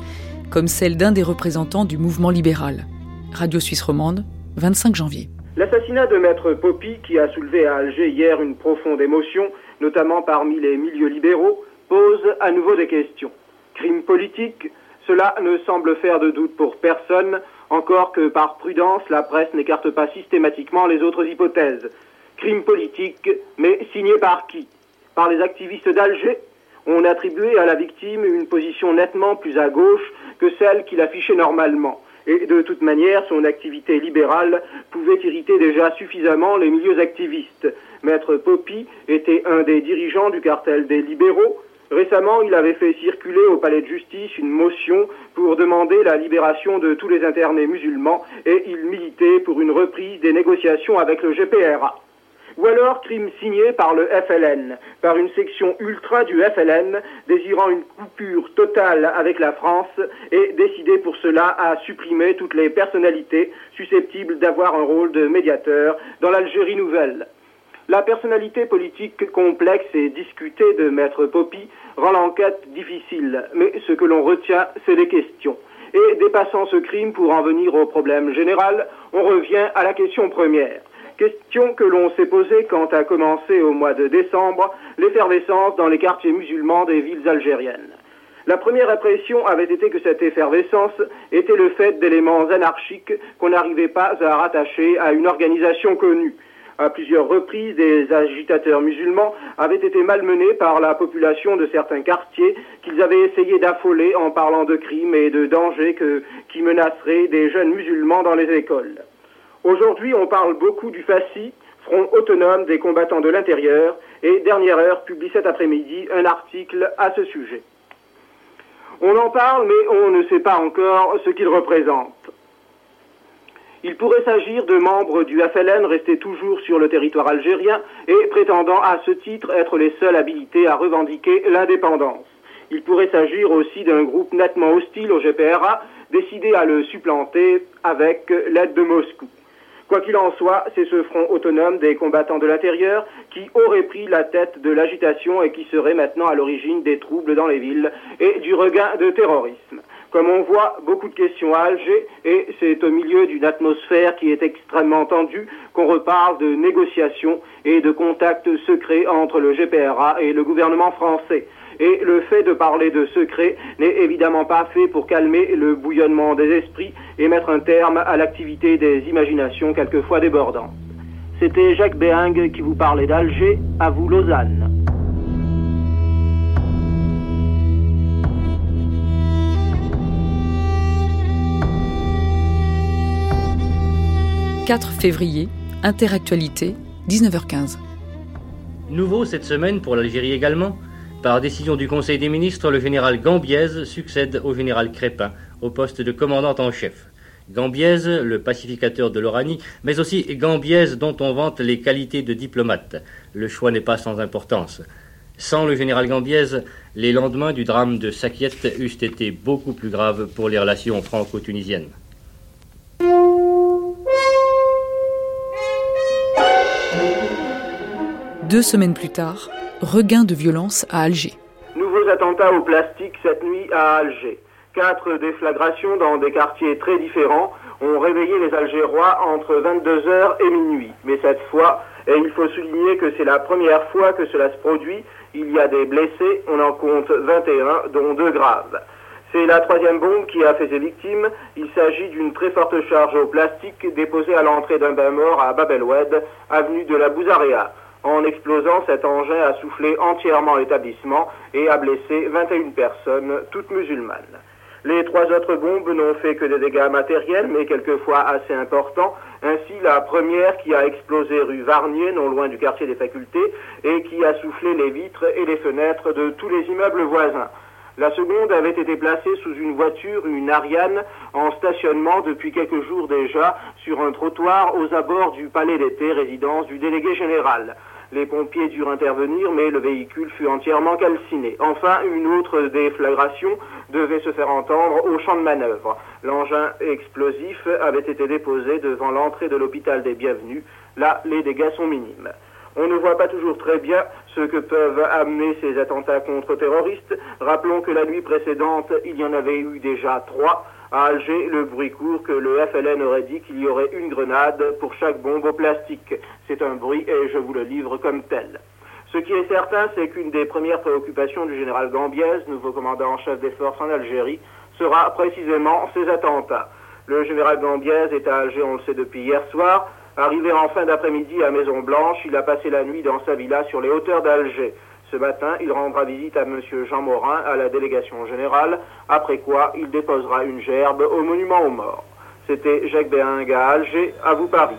comme celle d'un des représentants du mouvement libéral. Radio Suisse Romande, 25 janvier. L'assassinat de Maître Poppy, qui a soulevé à Alger hier une profonde émotion, notamment parmi les milieux libéraux, pose à nouveau des questions. Crime politique, cela ne semble faire de doute pour personne, encore que par prudence, la presse n'écarte pas systématiquement les autres hypothèses. Crime politique, mais signé par qui? Par les activistes d'Alger? On attribuait à la victime une position nettement plus à gauche que celle qu'il affichait normalement. Et de toute manière, son activité libérale pouvait irriter déjà suffisamment les milieux activistes. Maître Poppy était un des dirigeants du cartel des libéraux. Récemment, il avait fait circuler au palais de justice une motion pour demander la libération de tous les internés musulmans et il militait pour une reprise des négociations avec le GPRA ou alors crime signé par le FLN, par une section ultra du FLN désirant une coupure totale avec la France et décidé pour cela à supprimer toutes les personnalités susceptibles d'avoir un rôle de médiateur dans l'Algérie nouvelle. La personnalité politique complexe et discutée de Maître Poppy rend l'enquête difficile, mais ce que l'on retient, c'est des questions. Et dépassant ce crime pour en venir au problème général, on revient à la question première. Question que l'on s'est posée quand a commencé au mois de décembre l'effervescence dans les quartiers musulmans des villes algériennes. La première impression avait été que cette effervescence était le fait d'éléments anarchiques qu'on n'arrivait pas à rattacher à une organisation connue. À plusieurs reprises, des agitateurs musulmans avaient été malmenés par la population de certains quartiers qu'ils avaient essayé d'affoler en parlant de crimes et de dangers qui menaceraient des jeunes musulmans dans les écoles. Aujourd'hui, on parle beaucoup du FACI, Front autonome des combattants de l'intérieur, et Dernière Heure publie cet après-midi un article à ce sujet. On en parle, mais on ne sait pas encore ce qu'il représente. Il pourrait s'agir de membres du FLN restés toujours sur le territoire algérien et prétendant à ce titre être les seuls habilités à revendiquer l'indépendance. Il pourrait s'agir aussi d'un groupe nettement hostile au GPRA, décidé à le supplanter avec l'aide de Moscou. Quoi qu'il en soit, c'est ce front autonome des combattants de l'intérieur qui aurait pris la tête de l'agitation et qui serait maintenant à l'origine des troubles dans les villes et du regain de terrorisme. Comme on voit, beaucoup de questions à Alger, et c'est au milieu d'une atmosphère qui est extrêmement tendue qu'on reparle de négociations et de contacts secrets entre le GPRA et le gouvernement français. Et le fait de parler de secret n'est évidemment pas fait pour calmer le bouillonnement des esprits et mettre un terme à l'activité des imaginations quelquefois débordantes. C'était Jacques Béing qui vous parlait d'Alger, à vous Lausanne. 4 février, Interactualité, 19h15. Nouveau cette semaine pour l'Algérie également, par décision du Conseil des ministres, le général Gambiez succède au général Crépin au poste de commandant en chef. Gambiez, le pacificateur de l'Oranie, mais aussi Gambiez dont on vante les qualités de diplomate. Le choix n'est pas sans importance. Sans le général Gambiez, les lendemains du drame de Sakiet eussent été beaucoup plus graves pour les relations franco-tunisiennes. Deux semaines plus tard, regain de violence à Alger. Nouveaux attentats au plastique cette nuit à Alger. Quatre déflagrations dans des quartiers très différents ont réveillé les Algérois entre 22h et minuit. Mais cette fois, et il faut souligner que c'est la première fois que cela se produit, il y a des blessés, on en compte 21, dont deux graves. C'est la troisième bombe qui a fait ses victimes. Il s'agit d'une très forte charge au plastique déposée à l'entrée d'un bain mort à Bab avenue de la Bouzaréa. En explosant, cet engin a soufflé entièrement l'établissement et a blessé 21 personnes, toutes musulmanes. Les trois autres bombes n'ont fait que des dégâts matériels, mais quelquefois assez importants. Ainsi, la première qui a explosé rue Varnier, non loin du quartier des facultés, et qui a soufflé les vitres et les fenêtres de tous les immeubles voisins. La seconde avait été placée sous une voiture, une Ariane, en stationnement depuis quelques jours déjà sur un trottoir aux abords du palais d'été, résidence du délégué général. Les pompiers durent intervenir, mais le véhicule fut entièrement calciné. Enfin, une autre déflagration devait se faire entendre au champ de manœuvre. L'engin explosif avait été déposé devant l'entrée de l'hôpital des Bienvenus. Là, les dégâts sont minimes. On ne voit pas toujours très bien ce que peuvent amener ces attentats contre terroristes. Rappelons que la nuit précédente, il y en avait eu déjà trois. À Alger, le bruit court que le FLN aurait dit qu'il y aurait une grenade pour chaque bombe au plastique. C'est un bruit et je vous le livre comme tel. Ce qui est certain, c'est qu'une des premières préoccupations du général Gambiez, nouveau commandant en chef des forces en Algérie, sera précisément ces attentats. Le général Gambiez est à Alger, on le sait depuis hier soir. Arrivé en fin d'après-midi à Maison Blanche, il a passé la nuit dans sa villa sur les hauteurs d'Alger. Ce matin, il rendra visite à M. Jean Morin, à la délégation générale, après quoi il déposera une gerbe au monument aux morts. C'était Jacques Béing à Alger, à vous Paris.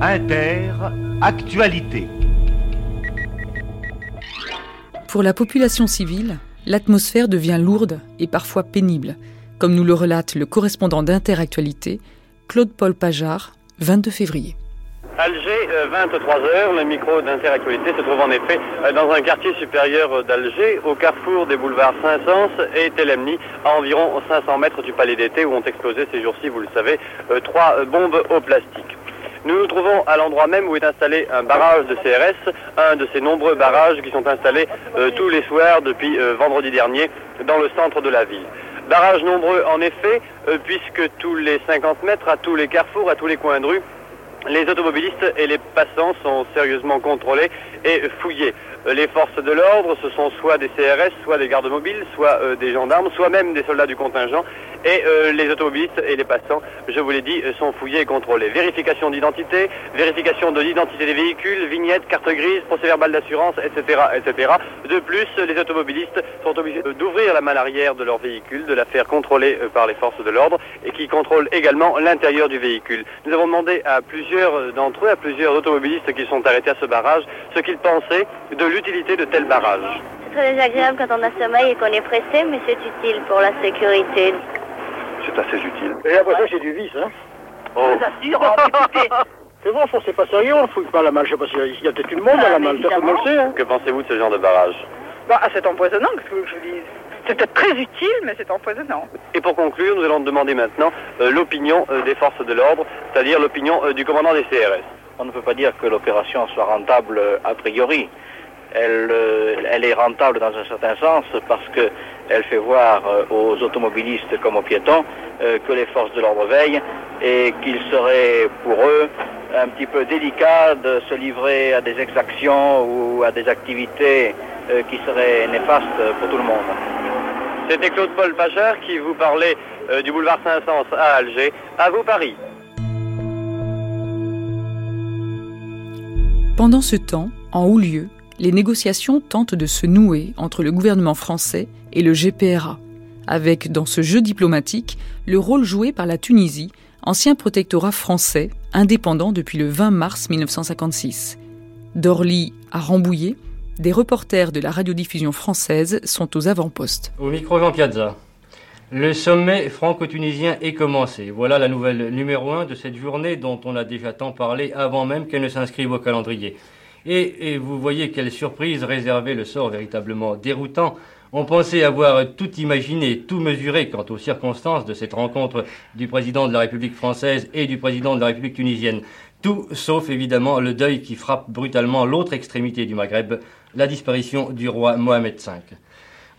Inter, actualité. Pour la population civile, l'atmosphère devient lourde et parfois pénible, comme nous le relate le correspondant d'Interactualité, Claude-Paul Pajard, 22 février. Alger, 23h, euh, le micro d'Interactualité se trouve en effet euh, dans un quartier supérieur d'Alger, au carrefour des boulevards Saint-Saëns et Telemni, à environ 500 mètres du palais d'été où ont explosé ces jours-ci, vous le savez, euh, trois bombes au plastique. Nous nous trouvons à l'endroit même où est installé un barrage de CRS, un de ces nombreux barrages qui sont installés euh, tous les soirs depuis euh, vendredi dernier dans le centre de la ville. Barrages nombreux en effet, euh, puisque tous les 50 mètres, à tous les carrefours, à tous les coins de rue, les automobilistes et les passants sont sérieusement contrôlés et fouillés. Les forces de l'ordre, ce sont soit des CRS, soit des gardes mobiles, soit des gendarmes, soit même des soldats du contingent. Et euh, les automobilistes et les passants, je vous l'ai dit, sont fouillés et contrôlés. Vérification d'identité, vérification de l'identité des véhicules, vignettes, carte grise, procès verbal d'assurance, etc., etc. De plus, les automobilistes sont obligés d'ouvrir la malle arrière de leur véhicule, de la faire contrôler par les forces de l'ordre et qui contrôlent également l'intérieur du véhicule. Nous avons demandé à plusieurs d'entre eux, à plusieurs automobilistes qui sont arrêtés à ce barrage, ce qu'ils pensaient de l'utilité de tels barrages. C'est très désagréable quand on a sommeil et qu'on est pressé, mais c'est utile pour la sécurité. C'est assez utile. Et après ça, c'est du vice, hein Oh. C'est bon, c'est pas sérieux, on fouille pas la malle. Je sais pas s'il y a peut-être une monde à la malle, ne le sait, hein Que pensez-vous de ce genre de barrage? Bah, c'est empoisonnant, qu'est-ce que vous je vous dise C'est peut-être très utile, mais c'est empoisonnant. Et pour conclure, nous allons demander maintenant euh, l'opinion euh, des forces de l'ordre, c'est-à-dire l'opinion euh, du commandant des CRS. On ne peut pas dire que l'opération soit rentable euh, a priori. Elle, euh, elle est rentable dans un certain sens parce qu'elle fait voir euh, aux automobilistes comme aux piétons euh, que les forces de l'ordre veillent et qu'il serait pour eux un petit peu délicat de se livrer à des exactions ou à des activités euh, qui seraient néfastes pour tout le monde. C'était Claude Paul Pacher qui vous parlait euh, du boulevard Saint-Saëns à Alger. À vous Paris. Pendant ce temps, en haut lieu, les négociations tentent de se nouer entre le gouvernement français et le GPRA, avec dans ce jeu diplomatique le rôle joué par la Tunisie, ancien protectorat français, indépendant depuis le 20 mars 1956. D'Orly à Rambouillet, des reporters de la radiodiffusion française sont aux avant-postes. Au micro Jean Piazza. Le sommet franco-tunisien est commencé. Voilà la nouvelle numéro 1 de cette journée dont on a déjà tant parlé avant même qu'elle ne s'inscrive au calendrier. Et, vous voyez quelle surprise réservait le sort véritablement déroutant. On pensait avoir tout imaginé, tout mesuré quant aux circonstances de cette rencontre du président de la République française et du président de la République tunisienne. Tout sauf évidemment le deuil qui frappe brutalement l'autre extrémité du Maghreb, la disparition du roi Mohamed V.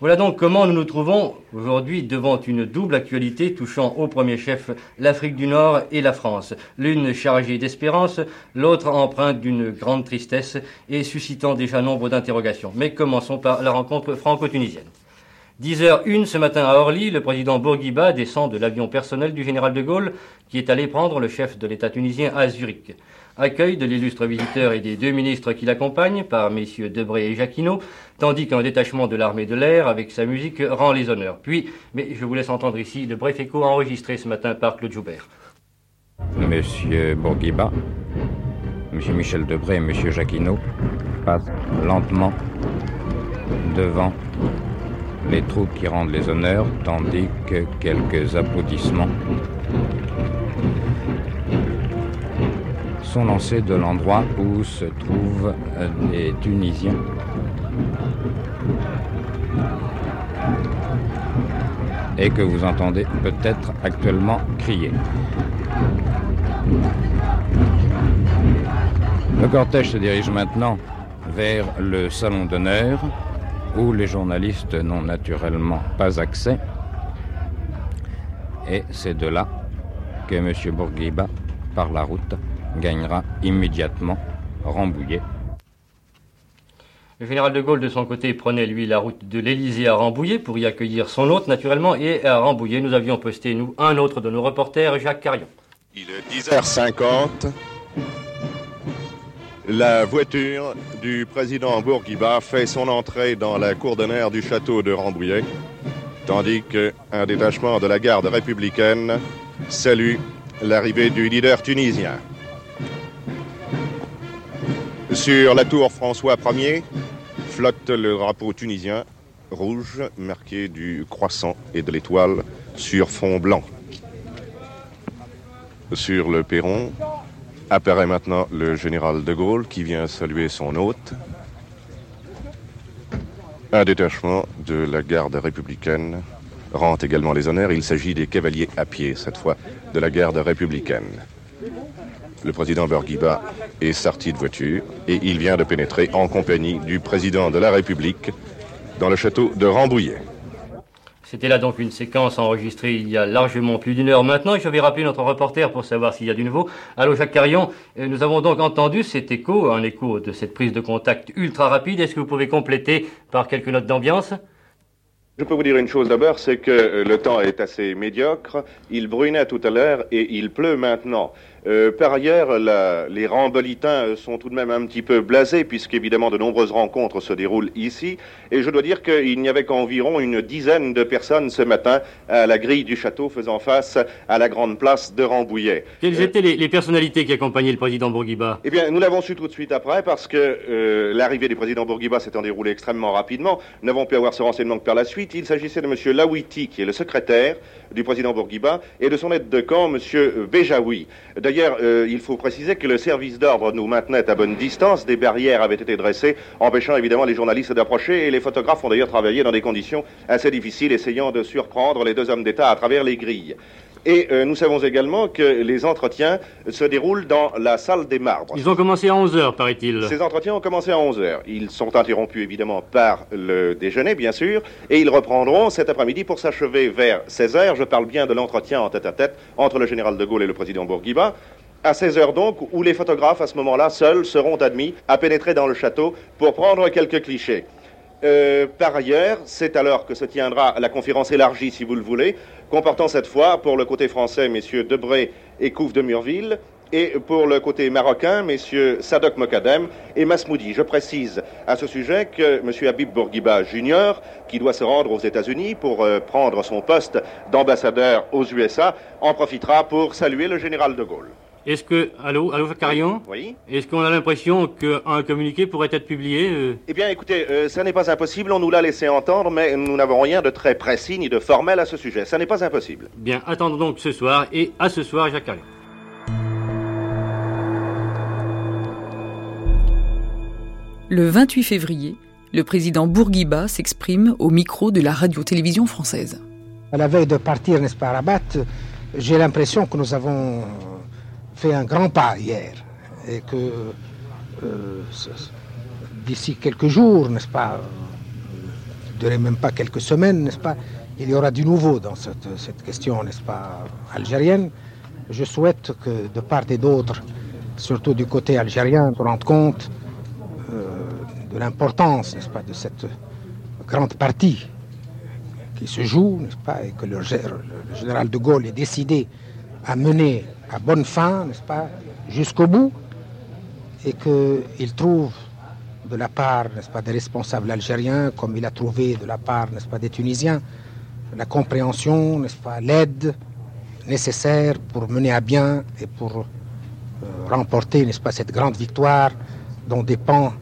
Voilà donc comment nous nous trouvons aujourd'hui devant une double actualité touchant au premier chef l'Afrique du Nord et la France, l'une chargée d'espérance, l'autre empreinte d'une grande tristesse et suscitant déjà nombre d'interrogations. Mais commençons par la rencontre franco-tunisienne. 10h01 ce matin à Orly, le président Bourguiba descend de l'avion personnel du général de Gaulle qui est allé prendre le chef de l'État tunisien à Zurich. Accueil de l'illustre visiteur et des deux ministres qui l'accompagnent par messieurs Debré et Jacquinot, tandis qu'un détachement de l'armée de l'air avec sa musique rend les honneurs. Puis, mais je vous laisse entendre ici le bref écho enregistré ce matin par Claude Joubert. Monsieur Bourguiba, Monsieur Michel Debré et Monsieur Jacquinot passent lentement devant les troupes qui rendent les honneurs, tandis que quelques applaudissements sont lancés de l'endroit où se trouvent les Tunisiens. Et que vous entendez peut-être actuellement crier. Le cortège se dirige maintenant vers le salon d'honneur où les journalistes n'ont naturellement pas accès. Et c'est de là que M. Bourguiba, par la route, gagnera immédiatement Rambouillet. Le général de Gaulle, de son côté, prenait, lui, la route de l'Élysée à Rambouillet pour y accueillir son hôte, naturellement. Et à Rambouillet, nous avions posté, nous, un autre de nos reporters, Jacques Carion. Il est 10h50. La voiture du président Bourguiba fait son entrée dans la cour d'honneur du château de Rambouillet, tandis qu'un détachement de la garde républicaine salue l'arrivée du leader tunisien. Sur la tour François Ier flotte le drapeau tunisien rouge marqué du croissant et de l'étoile sur fond blanc. Sur le perron, apparaît maintenant le général de Gaulle qui vient saluer son hôte. Un détachement de la garde républicaine rend également les honneurs. Il s'agit des cavaliers à pied, cette fois, de la garde républicaine. Le président Bourguiba est sorti de voiture et il vient de pénétrer en compagnie du président de la République dans le château de Rambouillet. C'était là donc une séquence enregistrée il y a largement plus d'une heure maintenant et je vais rappeler notre reporter pour savoir s'il y a du nouveau. Allô Jacques Carion, euh, nous avons donc entendu cet écho, un écho de cette prise de contact ultra rapide. Est-ce que vous pouvez compléter par quelques notes d'ambiance? Je peux vous dire une chose d'abord, c'est que euh, le temps est assez médiocre. Il brunait tout à l'heure et il pleut maintenant. Euh, par ailleurs, les rambolitains sont tout de même un petit peu blasés, puisqu'évidemment de nombreuses rencontres se déroulent ici. Et je dois dire qu'il n'y avait qu'environ une dizaine de personnes ce matin à la grille du château faisant face à la grande place de Rambouillet. Quelles euh, étaient les, personnalités qui accompagnaient le président Bourguiba? Eh bien, nous l'avons su tout de suite après, parce que euh, l'arrivée du président Bourguiba s'étant déroulée extrêmement rapidement. Nous n'avons pu avoir ce renseignement que par la suite. Il s'agissait de M. Lawiti, qui est le secrétaire du président Bourguiba, et de son aide de camp, M. Béjaoui. D'ailleurs, euh, il faut préciser que le service d'ordre nous maintenait à bonne distance. Des barrières avaient été dressées, empêchant évidemment les journalistes d'approcher. Et les photographes ont d'ailleurs travaillé dans des conditions assez difficiles, essayant de surprendre les deux hommes d'État à travers les grilles. Et euh, nous savons également que les entretiens se déroulent dans la salle des marbres. Ils ont commencé à 11h, paraît-il. Ces entretiens ont commencé à 11h. Ils sont interrompus évidemment par le déjeuner, bien sûr, et ils reprendront cet après-midi pour s'achever vers 16h. Je parle bien de l'entretien en tête-à-tête entre le général de Gaulle et le président Bourguiba. À 16h donc, où les photographes à ce moment-là seuls seront admis à pénétrer dans le château pour prendre quelques clichés. Euh, par ailleurs, c'est alors que se tiendra la conférence élargie, si vous le voulez, comportant cette fois, pour le côté français, messieurs Debré et Couve de Murville, et pour le côté marocain, messieurs Sadok Mokadem et Masmoudi. Je précise à ce sujet que M. Habib Bourguiba Jr., qui doit se rendre aux États-Unis pour euh, prendre son poste d'ambassadeur aux USA, en profitera pour saluer le général de Gaulle. Est-ce que, allô, allô, Carillon Oui. Est-ce qu'on a l'impression qu'un communiqué pourrait être publié euh? Eh bien, écoutez, euh, ça n'est pas impossible. On nous l'a laissé entendre, mais nous n'avons rien de très précis ni de formel à ce sujet. Ça n'est pas impossible. Bien, attendons donc ce soir et à ce soir, Jacques Carillon. Le 28 février, le président Bourguiba s'exprime au micro de la radio-télévision française. À la veille de partir, n'est-ce pas, à Rabat, j'ai l'impression que nous avons fait un grand pas hier et que euh, d'ici quelques jours, n'est-ce pas, je dirais même pas quelques semaines, n'est-ce pas, il y aura du nouveau dans cette, cette question, n'est-ce pas, algérienne. Je souhaite que de part et d'autre, surtout du côté algérien, on rende compte euh, de l'importance, n'est-ce pas, de cette grande partie qui se joue, n'est-ce pas, et que le général de Gaulle est décidé à mener à bonne fin, n'est-ce pas, jusqu'au bout, et qu'il trouve de la part, n'est-ce pas, des responsables algériens, comme il a trouvé de la part, n'est-ce pas, des Tunisiens, la compréhension, n'est-ce pas, l'aide nécessaire pour mener à bien et pour euh, remporter, n'est-ce pas, cette grande victoire dont dépend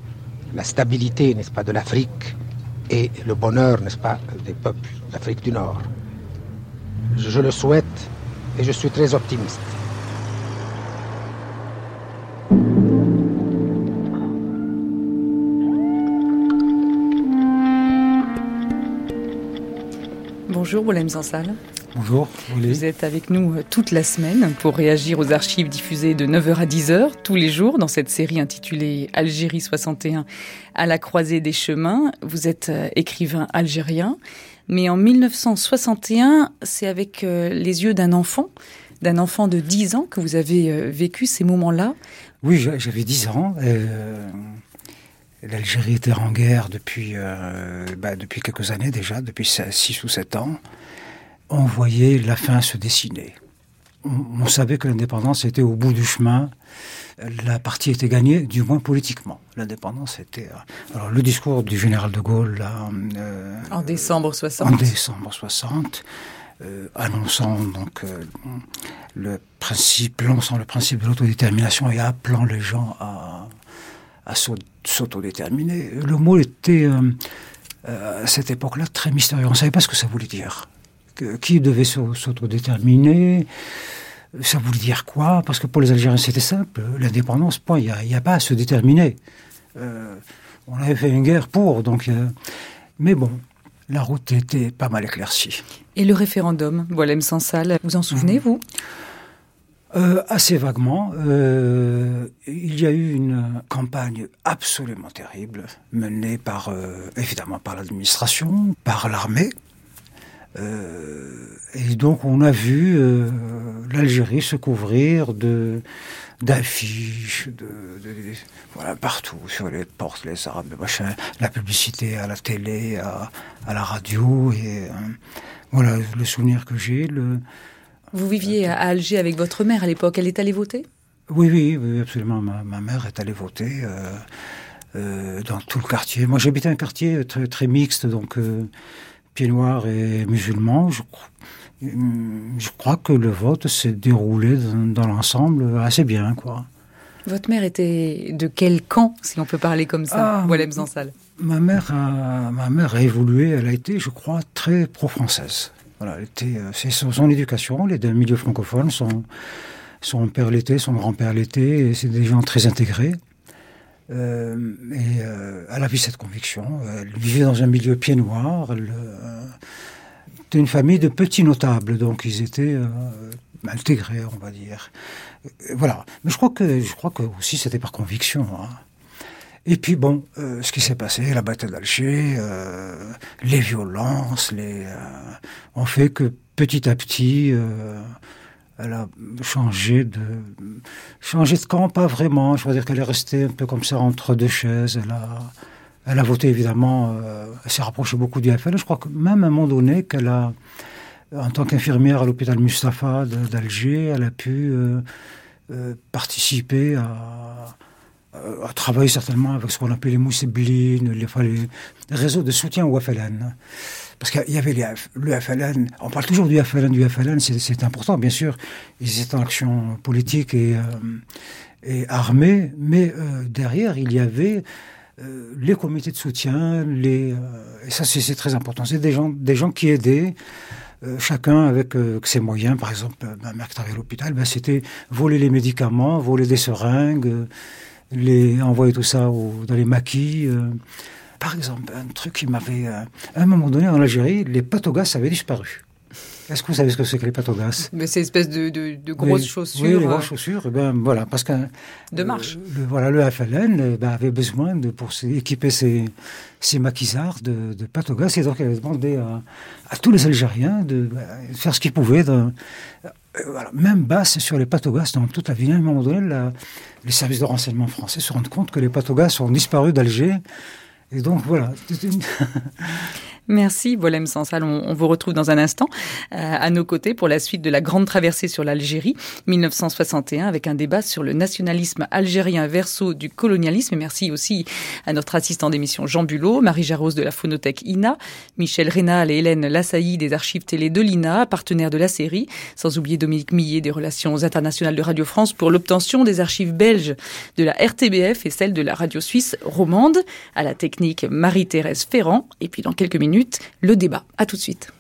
la stabilité, n'est-ce pas, de l'Afrique et le bonheur, n'est-ce pas, des peuples d'Afrique du Nord. je le souhaite et je suis très optimiste. Bonjour, Boulem Zansal. Bonjour. Vous êtes avec nous euh, toute la semaine pour réagir aux archives diffusées de 9h à 10h tous les jours dans cette série intitulée Algérie 61 à la croisée des chemins. Vous êtes euh, écrivain algérien, mais en 1961, c'est avec euh, les yeux d'un enfant, d'un enfant de 10 ans que vous avez vécu ces moments-là. Oui, j'avais 10 ans. L'Algérie était en guerre depuis, euh, bah, depuis quelques années déjà, depuis 6 ou 7 ans. On voyait la fin se dessiner. On, savait que l'indépendance était au bout du chemin. La partie était gagnée, du moins politiquement. L'indépendance était. Euh, alors, le discours du général de Gaulle, là, euh, en décembre 60. En décembre 60. annonçant donc le principe, lançant le principe de l'autodétermination et appelant les gens à, à s'autodéterminer. Le mot était, euh, euh, à cette époque-là, très mystérieux. On ne savait pas ce que ça voulait dire. Que, qui devait s'autodéterminer Ça voulait dire quoi? Parce que pour les Algériens, c'était simple. L'indépendance, point. Il n'y a, pas à se déterminer. Euh, on avait fait une guerre pour, donc... mais bon, la route était pas mal éclaircie. Et le référendum, Boilem Sansal, vous en souvenez, mmh. vous? Euh, assez vaguement. Euh, il y a eu une campagne absolument terrible menée par, euh, évidemment, par l'administration, par l'armée, et donc on a vu l'Algérie se couvrir de d'affiches, de, voilà, partout, sur les portes, les arabes, machin, la publicité à la télé, à, à la radio, et euh, voilà le souvenir que j'ai. Le... Vous viviez à Alger avec votre mère à l'époque, elle est allée voter? Oui, oui, oui, absolument. Ma, ma, mère est allée voter euh, euh, dans tout le quartier. Moi, j'habitais un quartier très, très mixte, donc euh, pieds noirs et musulmans. Je crois je crois que le vote s'est déroulé dans, l'ensemble assez bien, quoi. Votre mère était de quel camp, si on peut parler comme ça, ah, Zansal? Ma mère, a, ma mère a évolué, elle a été, je crois, très pro-française. Voilà, euh, c'est son, éducation, les deux milieux francophones, son, son père l'était, son grand-père l'était, c'est des gens très intégrés. Euh, et euh, elle avait cette conviction. Elle vivait dans un milieu pied noir. Elle, c'était une famille de petits notables, donc ils étaient euh, intégrés, on va dire. Euh, voilà. Mais je crois que, je crois que aussi c'était par conviction. Hein. Et puis bon, euh, ce qui s'est passé, la bataille d'Alger, les violences, les, ont fait que petit à petit, elle a changé de, changé de camp, pas vraiment. Je veux dire qu'elle est restée un peu comme ça entre deux chaises. Elle a, elle a voté évidemment, euh, elle s'est rapprochée beaucoup du FL. Je crois que même à un moment donné, qu'elle a, en tant qu'infirmière à l'hôpital Mustapha d'Alger, elle a pu euh, euh, participer à, à, travailler certainement avec ce qu'on appelle les mousseblines, les, les, réseaux de soutien au FLN. Parce qu'il y avait les, le FLN, on parle toujours du FLN, du FLN, c'est important, bien sûr. Ils étaient en action politique et, et armée, mais derrière, il y avait euh, les comités de soutien, les, euh, et ça c'est très important, c'est des gens, des gens qui aidaient, euh, chacun avec ses moyens. Par exemple, ma mère qui travaillait à l'hôpital, ben, c'était voler les médicaments, voler des seringues, les, envoyer tout ça dans les maquis. Par exemple, un truc qui m'avait... à un moment donné, en Algérie, les gaz avaient disparu. Est-ce que vous savez ce que c'est que les patogas Mais c'est une espèce de, de, grosses chaussures. Oui, les grosses chaussures. Eh ben voilà, parce que de marche. Le, voilà, le FLN eh ben, avait besoin de pour équiper ses, ses maquisards de, de patogas et donc il avait demandé à, tous les Algériens de, ben, faire ce qu'ils pouvaient. Voilà, même basse sur les patogas dans toute la ville. À un moment donné, les services de renseignement français se rendent compte que les patogas ont disparu d'Alger. Et donc voilà. Merci, Bolem Sansal. On, on, vous retrouve dans un instant euh, à nos côtés pour la suite de la grande traversée sur l'Algérie 1961 avec un débat sur le nationalisme algérien verso du colonialisme. Merci aussi à notre assistant d'émission Jean Bulot, Marie Jarros de la Phonothèque INA, Michel Rénal et Hélène Lassailly des archives télé de l'INA, partenaires de la série, sans oublier Dominique Millet des relations internationales de Radio France pour l'obtention des archives belges de la RTBF et celle de la radio suisse romande, à la technique Marie-Thérèse Ferrand. Et puis dans quelques le débat. À tout de suite.